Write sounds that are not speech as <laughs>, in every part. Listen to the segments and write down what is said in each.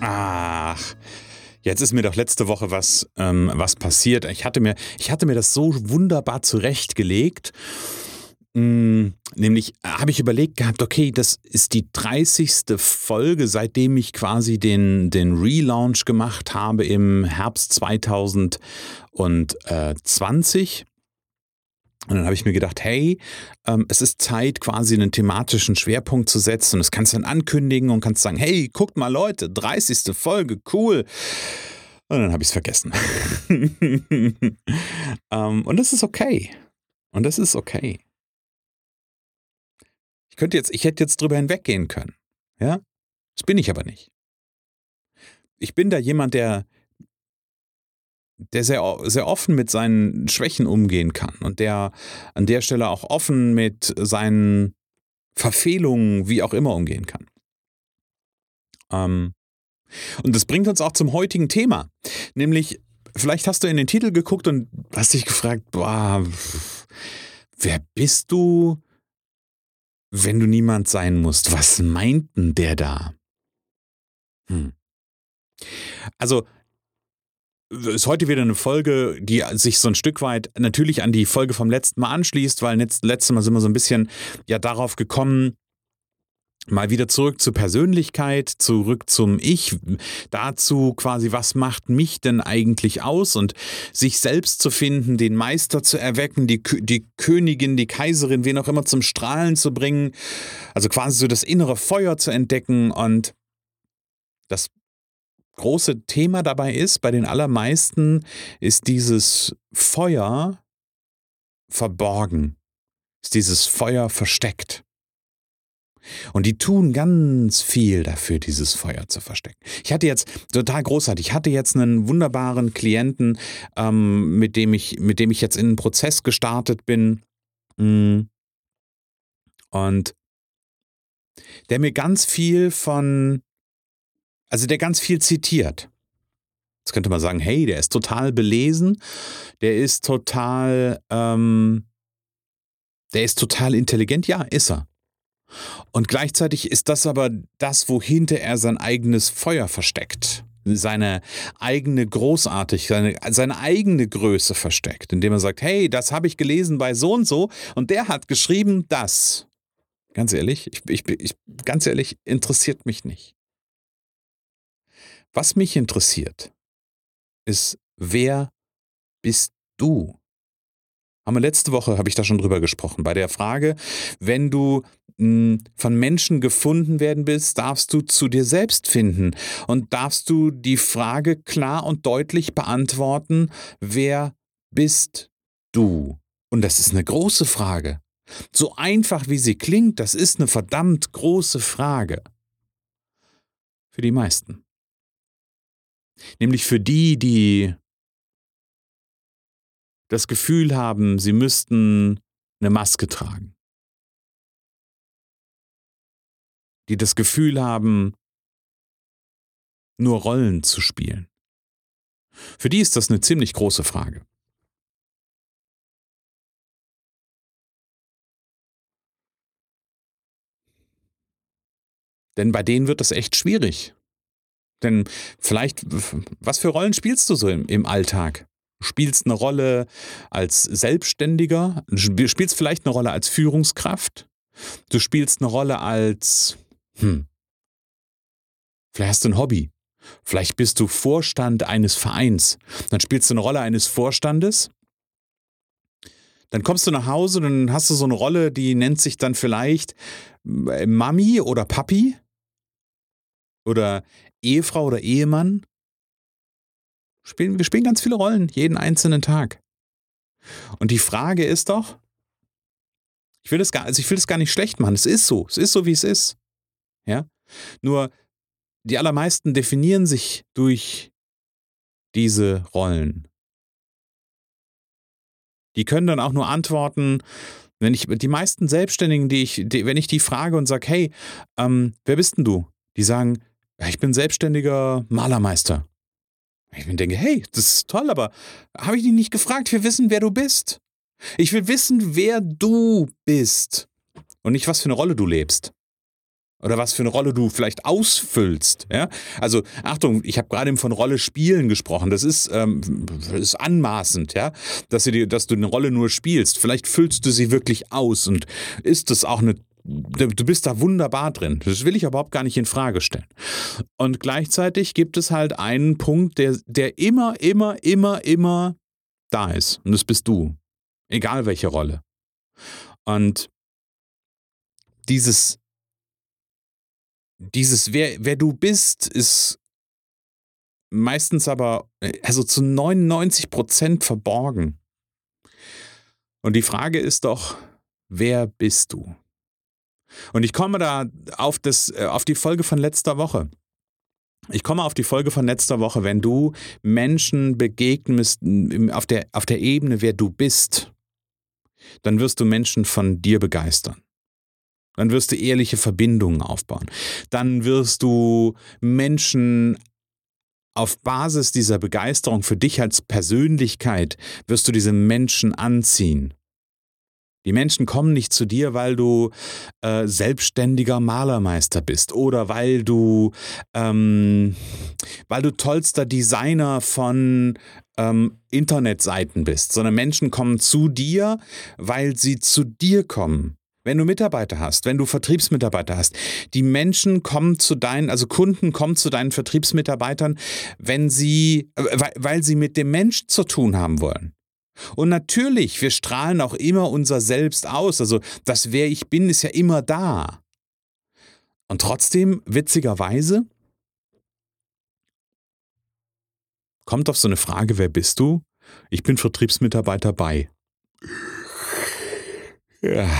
Ach, Jetzt ist mir doch letzte Woche was, ähm, was passiert. Ich hatte, mir, ich hatte mir das so wunderbar zurechtgelegt. Mm, nämlich habe ich überlegt gehabt, okay, das ist die 30. Folge, seitdem ich quasi den, den Relaunch gemacht habe im Herbst 2020. Und dann habe ich mir gedacht, hey, ähm, es ist Zeit, quasi einen thematischen Schwerpunkt zu setzen. Und das kannst du dann ankündigen und kannst sagen, hey, guckt mal Leute, 30. Folge, cool. Und dann habe ich es vergessen. <laughs> ähm, und das ist okay. Und das ist okay. Ich könnte jetzt, ich hätte jetzt drüber hinweggehen können. Ja? Das bin ich aber nicht. Ich bin da jemand, der, der sehr, sehr offen mit seinen Schwächen umgehen kann und der an der Stelle auch offen mit seinen Verfehlungen, wie auch immer, umgehen kann. Ähm, und das bringt uns auch zum heutigen Thema, nämlich vielleicht hast du in den Titel geguckt und hast dich gefragt, boah, wer bist du, wenn du niemand sein musst? Was meint denn der da? Hm. Also ist heute wieder eine Folge, die sich so ein Stück weit natürlich an die Folge vom letzten Mal anschließt, weil letztes Mal sind wir so ein bisschen ja darauf gekommen, mal wieder zurück zur Persönlichkeit, zurück zum Ich, dazu quasi, was macht mich denn eigentlich aus? Und sich selbst zu finden, den Meister zu erwecken, die, die Königin, die Kaiserin, wen auch immer zum Strahlen zu bringen, also quasi so das innere Feuer zu entdecken und das große Thema dabei ist, bei den allermeisten ist dieses Feuer verborgen, ist dieses Feuer versteckt. Und die tun ganz viel dafür, dieses Feuer zu verstecken. Ich hatte jetzt total großartig. Ich hatte jetzt einen wunderbaren Klienten, ähm, mit dem ich, mit dem ich jetzt in einen Prozess gestartet bin. Mm. Und der mir ganz viel von also der ganz viel zitiert. Jetzt könnte man sagen, hey, der ist total belesen, der ist total, ähm, der ist total intelligent. Ja, ist er. Und gleichzeitig ist das aber das, wohinter er sein eigenes Feuer versteckt. Seine eigene Großartigkeit, seine, seine eigene Größe versteckt, indem er sagt, hey, das habe ich gelesen bei so und so und der hat geschrieben das. Ganz ehrlich, ich, ich, ich, ganz ehrlich, interessiert mich nicht. Was mich interessiert, ist, wer bist du? Haben letzte Woche, habe ich da schon drüber gesprochen, bei der Frage, wenn du mh, hm, von Menschen gefunden werden willst, darfst du zu dir selbst finden und darfst du die Frage klar und deutlich beantworten, wer bist du? Und das ist eine große Frage. So einfach wie sie klingt, das ist eine verdammt große Frage. Für die meisten. Nämlich für die, die das Gefühl haben, sie müssten eine Maske tragen. Die das Gefühl haben, nur Rollen zu spielen. Für die ist das eine ziemlich große Frage. Denn bei denen wird das echt schwierig. Denn vielleicht, was für Rollen spielst du so im, im Alltag? Spielst eine Rolle als Selbstständiger? Spielst vielleicht eine Rolle als Führungskraft? Du spielst eine Rolle als, hm, vielleicht hast du ein Hobby. Vielleicht bist du Vorstand eines Vereins. Dann spielst du eine Rolle eines Vorstandes. Dann kommst du nach Hause und dann hast du so eine Rolle, die nennt sich dann vielleicht äh, Mami oder Papi oder Ehefrau oder Ehemann. Wir spielen ganz viele Rollen, jeden einzelnen Tag. Und die Frage ist doch, ich will das gar, also gar nicht schlecht machen. Es ist so. Es ist so, wie es ist. Ja? Nur die allermeisten definieren sich durch diese Rollen. Die können dann auch nur antworten, wenn ich die meisten Selbstständigen, die ich, die, wenn ich die frage und sage, hey, ähm, wer bist denn du? Die sagen, ich bin selbstständiger Malermeister. Ich denke, hey, das ist toll, aber habe ich dich nicht gefragt? Wir wissen, wer du bist. Ich will wissen, wer du bist und nicht, was für eine Rolle du lebst oder was für eine Rolle du vielleicht ausfüllst. Ja? Also Achtung, ich habe gerade eben von Rolle spielen gesprochen. Das ist, ähm, ist anmaßend, ja, dass du, dir, dass du eine Rolle nur spielst. Vielleicht füllst du sie wirklich aus und ist das auch eine Du bist da wunderbar drin. Das will ich überhaupt gar nicht in Frage stellen. Und gleichzeitig gibt es halt einen Punkt, der, der immer, immer, immer, immer da ist. Und das bist du. Egal welche Rolle. Und dieses dieses, wer, wer du bist, ist meistens aber, also zu 99 Prozent verborgen. Und die Frage ist doch, wer bist du? Und ich komme da auf, das, äh, auf die Folge von letzter Woche. Ich komme auf die Folge von letzter Woche, wenn du Menschen begegnest auf der, auf der Ebene, wer du bist, dann wirst du Menschen von dir begeistern. Dann wirst du ehrliche Verbindungen aufbauen. Dann wirst du Menschen auf Basis dieser Begeisterung für dich als Persönlichkeit, wirst du diese Menschen anziehen. Die Menschen kommen nicht zu dir, weil du äh, selbstständiger Malermeister bist oder weil du, ähm, weil du tollster Designer von ähm, Internetseiten bist, sondern Menschen kommen zu dir, weil sie zu dir kommen wenn du Mitarbeiter hast, wenn du Vertriebsmitarbeiter hast. Die Menschen kommen zu deinen, also Kunden kommen zu deinen Vertriebsmitarbeitern, wenn sie, äh, weil sie mit dem Mensch zu tun haben wollen. Und natürlich, wir strahlen auch immer unser Selbst aus. Also das, wer ich bin, ist ja immer da. Und trotzdem, witzigerweise, kommt auf so eine Frage, wer bist du? Ich bin Vertriebsmitarbeiter bei. Ja.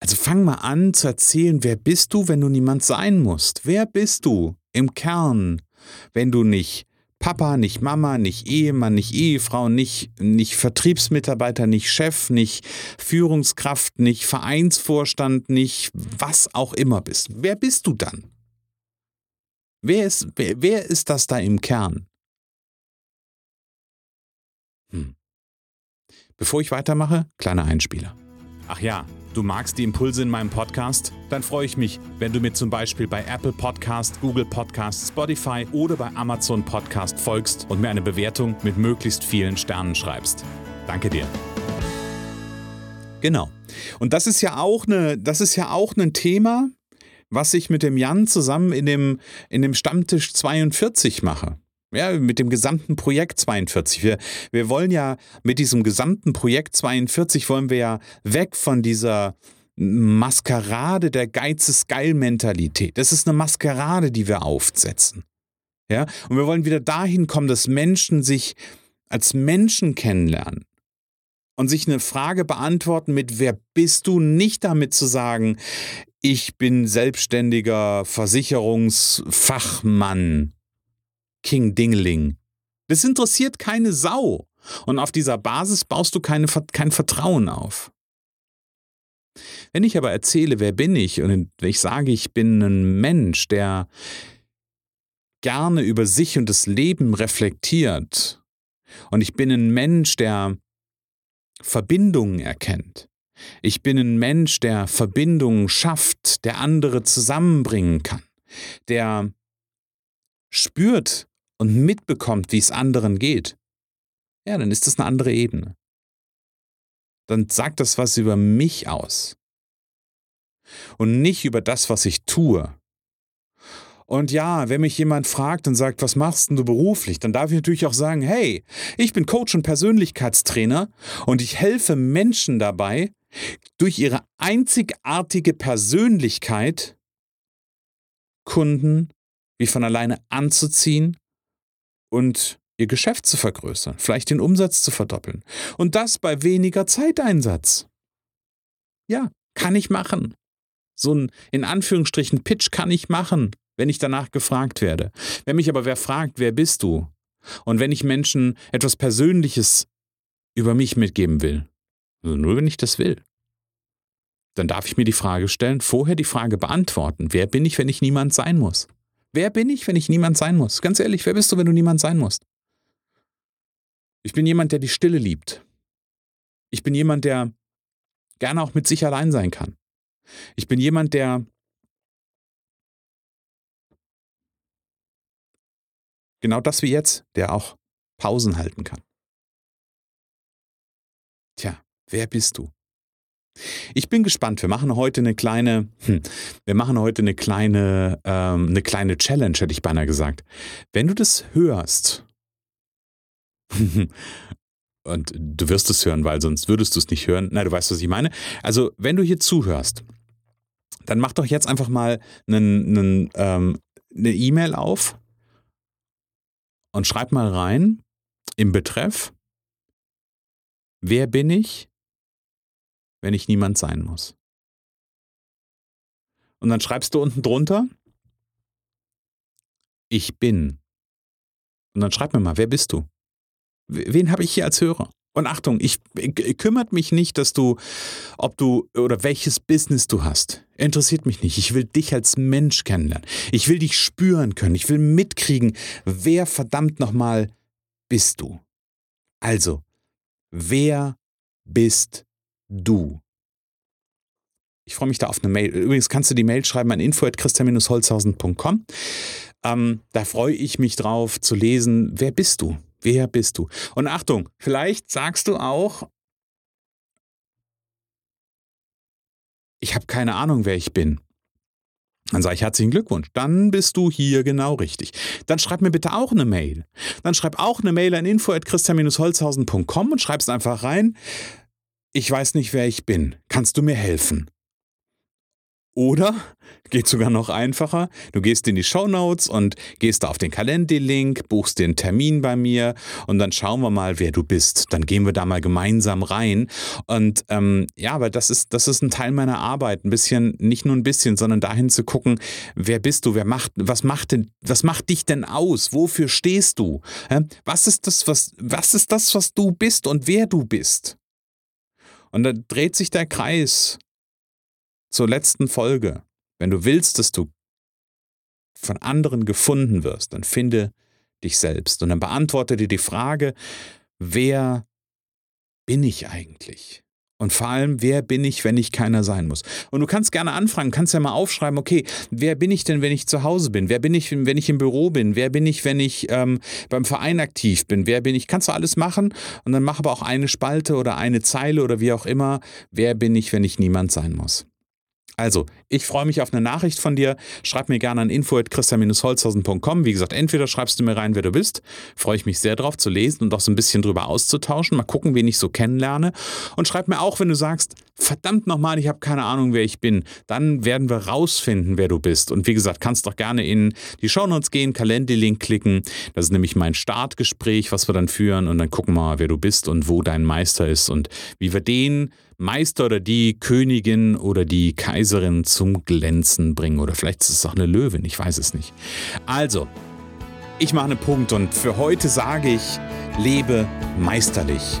Also fang mal an zu erzählen, wer bist du, wenn du niemand sein musst? Wer bist du im Kern, wenn du nicht Papa, nicht Mama, nicht Ehemann, nicht Ehefrau, nicht, nicht Vertriebsmitarbeiter, nicht Chef, nicht Führungskraft, nicht Vereinsvorstand, nicht was auch immer bist. Wer bist du dann? Wer ist, wer, wer ist das da im Kern? Hm. Bevor ich weitermache, kleiner Einspieler. Ach ja, du magst die Impulse in meinem Podcast? Dann freue ich mich, wenn du mir zum Beispiel bei Apple Podcast, Google Podcast, Spotify oder bei Amazon Podcast folgst und mir eine Bewertung mit möglichst vielen Sternen schreibst. Danke dir. Genau. Und das ist ja auch eine, das ist ja auch ein Thema, was ich mit dem Jan zusammen in dem, in dem Stammtisch 42 mache. Ja, mit dem gesamten Projekt 42. Wir, wir wollen ja mit diesem gesamten Projekt 42 wollen wir ja weg von dieser Maskerade der Geiz ist geil Mentalität. Das ist eine Maskerade, die wir aufsetzen. Ja, und wir wollen wieder dahin kommen, dass Menschen sich als Menschen kennenlernen und sich eine Frage beantworten mit wer bist du nicht damit zu sagen, ich bin selbstständiger Versicherungsfachmann King Dingeling. Das interessiert keine Sau. Und auf dieser Basis baust du keine, kein Vertrauen auf. Wenn ich aber erzähle, wer bin ich, und ich sage, ich bin ein Mensch, der gerne über sich und das Leben reflektiert, und ich bin ein Mensch, der Verbindungen erkennt, ich bin ein Mensch, der Verbindungen schafft, der andere zusammenbringen kann, der spürt, und mitbekommt, wie es anderen geht, ja, dann ist das eine andere Ebene. Dann sagt das was über mich aus. Und nicht über das, was ich tue. Und ja, wenn mich jemand fragt und sagt, was machst denn du beruflich, dann darf ich natürlich auch sagen, hey, ich bin Coach und Persönlichkeitstrainer und ich helfe Menschen dabei, durch ihre einzigartige Persönlichkeit Kunden wie von alleine anzuziehen und ihr Geschäft zu vergrößern, vielleicht den Umsatz zu verdoppeln. Und das bei weniger Zeiteinsatz. Ja, kann ich machen. So ein in Anführungsstrichen Pitch kann ich machen. wenn ich danach gefragt werde. Wenn mich aber wer fragt, wer bist du? Und wenn ich Menschen etwas Persönliches über mich mitgeben will, also nur wenn ich das will, dann darf ich mir die Frage stellen, vorher die Frage beantworten, wer bin ich, wenn ich niemand sein muss? Wer bin ich, wenn ich niemand sein muss? Ganz ehrlich, wer bist du, wenn du niemand sein musst? Ich bin jemand, der die Stille liebt. Ich bin jemand, der gerne auch mit sich allein sein kann. Ich bin jemand, der genau das wie jetzt, der auch Pausen halten kann. Tja, wer bist du? Ich bin gespannt. Wir machen heute eine kleine, hm, wir machen heute eine kleine, ähm, eine kleine Challenge, hätte ich beinahe gesagt. Wenn du das hörst, <laughs> und du wirst es hören, weil sonst würdest du es nicht hören. Na, du weißt, was ich meine. Also, wenn du hier zuhörst, dann mach doch jetzt einfach mal einen, einen, ähm, eine E-Mail auf und schreib mal rein im Betreff, wer bin ich, wenn ich niemand sein muss. Und dann schreibst du unten drunter, ich bin. Und dann schreib mir mal, wer bist du? Wen habe ich hier als Hörer? Und Achtung, ich, ich, kümmert mich nicht, dass du, ob du oder welches Business du hast. Interessiert mich nicht. Ich will dich als Mensch kennenlernen. Ich will dich spüren können. Ich will mitkriegen, wer verdammt nochmal bist du. Also, wer bist du? Ich freue mich da auf eine Mail. Übrigens kannst du die Mail schreiben an info.christian-holzhausen.com. Ähm, da freue ich mich drauf zu lesen, wer bist du? Wer bist du? Und Achtung, vielleicht sagst du auch, ich habe keine Ahnung, wer ich bin. Dann sage ich herzlichen Glückwunsch. Dann bist du hier genau richtig. Dann schreib mir bitte auch eine Mail. Dann schreib auch eine Mail an info.christian-holzhausen.com und schreibst einfach rein, ich weiß nicht, wer ich bin. Kannst du mir helfen? Oder geht sogar noch einfacher. Du gehst in die Show Notes und gehst da auf den Calendly-Link, buchst den Termin bei mir und dann schauen wir mal, wer du bist. Dann gehen wir da mal gemeinsam rein. Und ähm, ja, aber das ist, das ist ein Teil meiner Arbeit. Ein bisschen, nicht nur ein bisschen, sondern dahin zu gucken, wer bist du, wer macht, was macht denn, was macht dich denn aus? Wofür stehst du? Was ist das, was, was ist das, was du bist und wer du bist? Und da dreht sich der Kreis zur letzten Folge. Wenn du willst, dass du von anderen gefunden wirst, dann finde dich selbst und dann beantworte dir die Frage, wer bin ich eigentlich? Und vor allem, wer bin ich, wenn ich keiner sein muss? Und du kannst gerne anfragen, kannst ja mal aufschreiben, okay, wer bin ich denn, wenn ich zu Hause bin? Wer bin ich, wenn ich im Büro bin? Wer bin ich, wenn ich ähm, beim Verein aktiv bin? Wer bin ich? Kannst du alles machen und dann mach aber auch eine Spalte oder eine Zeile oder wie auch immer. Wer bin ich, wenn ich niemand sein muss? Also, ich freue mich auf eine Nachricht von dir. Schreib mir gerne an info.christian-holzhausen.com. Wie gesagt, entweder schreibst du mir rein, wer du bist. Freue ich mich sehr drauf zu lesen und auch so ein bisschen drüber auszutauschen. Mal gucken, wen ich so kennenlerne. Und schreib mir auch, wenn du sagst, verdammt nochmal, ich habe keine Ahnung, wer ich bin. Dann werden wir rausfinden, wer du bist. Und wie gesagt, kannst doch gerne in die Shownotes gehen, Kalender-Link klicken. Das ist nämlich mein Startgespräch, was wir dann führen. Und dann gucken wir mal, wer du bist und wo dein Meister ist und wie wir den Meister oder die Königin oder die Kaiserin zum Glänzen bringen. Oder vielleicht ist es auch eine Löwin, ich weiß es nicht. Also, ich mache einen Punkt und für heute sage ich, lebe meisterlich.